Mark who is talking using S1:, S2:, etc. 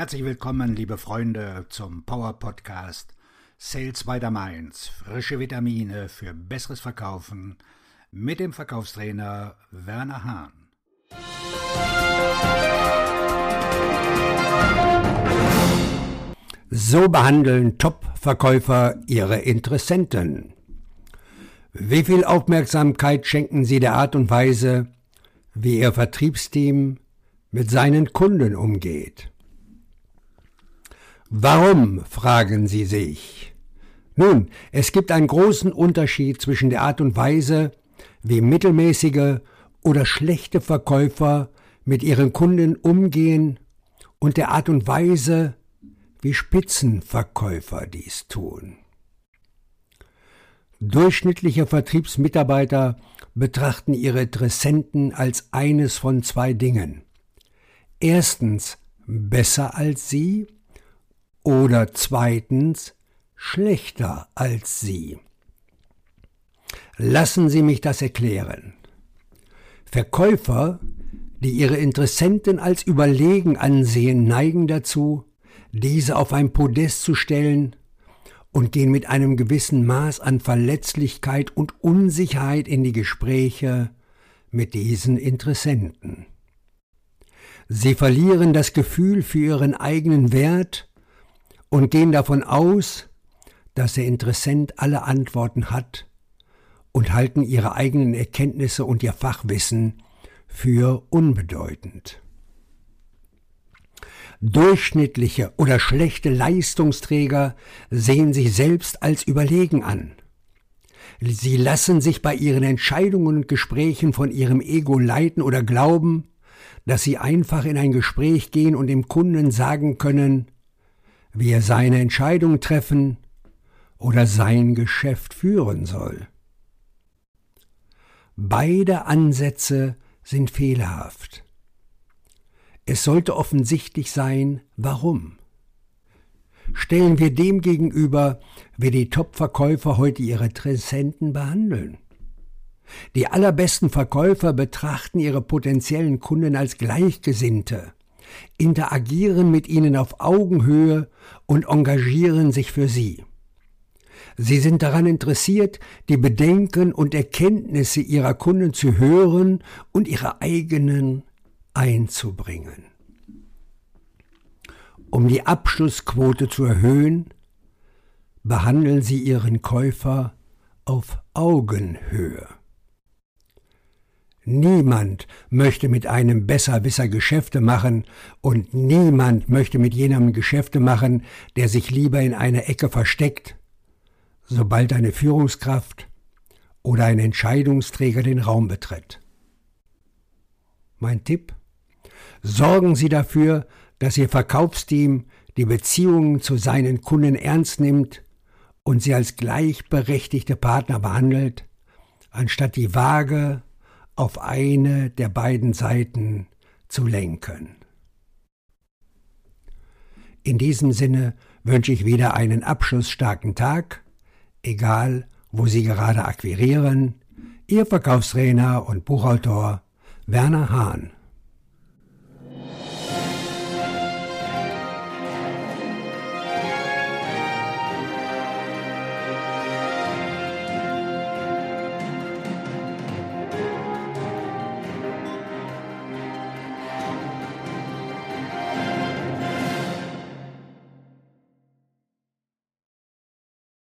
S1: Herzlich willkommen, liebe Freunde, zum Power Podcast Sales by the Mainz. Frische Vitamine für besseres Verkaufen mit dem Verkaufstrainer Werner Hahn.
S2: So behandeln Top-Verkäufer ihre Interessenten. Wie viel Aufmerksamkeit schenken sie der Art und Weise, wie ihr Vertriebsteam mit seinen Kunden umgeht? Warum, fragen Sie sich. Nun, es gibt einen großen Unterschied zwischen der Art und Weise, wie mittelmäßige oder schlechte Verkäufer mit ihren Kunden umgehen und der Art und Weise, wie Spitzenverkäufer dies tun. Durchschnittliche Vertriebsmitarbeiter betrachten ihre Interessenten als eines von zwei Dingen. Erstens besser als sie oder zweitens schlechter als sie. Lassen Sie mich das erklären. Verkäufer, die ihre Interessenten als überlegen ansehen, neigen dazu, diese auf ein Podest zu stellen und gehen mit einem gewissen Maß an Verletzlichkeit und Unsicherheit in die Gespräche mit diesen Interessenten. Sie verlieren das Gefühl für ihren eigenen Wert und gehen davon aus, dass der Interessent alle Antworten hat und halten ihre eigenen Erkenntnisse und ihr Fachwissen für unbedeutend. Durchschnittliche oder schlechte Leistungsträger sehen sich selbst als überlegen an. Sie lassen sich bei ihren Entscheidungen und Gesprächen von ihrem Ego leiten oder glauben, dass sie einfach in ein Gespräch gehen und dem Kunden sagen können, wie er seine Entscheidung treffen oder sein Geschäft führen soll. Beide Ansätze sind fehlerhaft. Es sollte offensichtlich sein, warum. Stellen wir dem gegenüber, wie die Top-Verkäufer heute ihre Interessenten behandeln. Die allerbesten Verkäufer betrachten ihre potenziellen Kunden als Gleichgesinnte interagieren mit ihnen auf Augenhöhe und engagieren sich für sie. Sie sind daran interessiert, die Bedenken und Erkenntnisse ihrer Kunden zu hören und ihre eigenen einzubringen. Um die Abschlussquote zu erhöhen, behandeln sie ihren Käufer auf Augenhöhe. Niemand möchte mit einem Besserwisser Geschäfte machen und niemand möchte mit jenem Geschäfte machen, der sich lieber in einer Ecke versteckt, sobald eine Führungskraft oder ein Entscheidungsträger den Raum betritt. Mein Tipp? Sorgen Sie dafür, dass Ihr Verkaufsteam die Beziehungen zu seinen Kunden ernst nimmt und sie als gleichberechtigte Partner behandelt, anstatt die vage auf eine der beiden Seiten zu lenken. In diesem Sinne wünsche ich wieder einen abschlussstarken Tag, egal wo Sie gerade akquirieren, Ihr Verkaufstrainer und Buchautor Werner Hahn.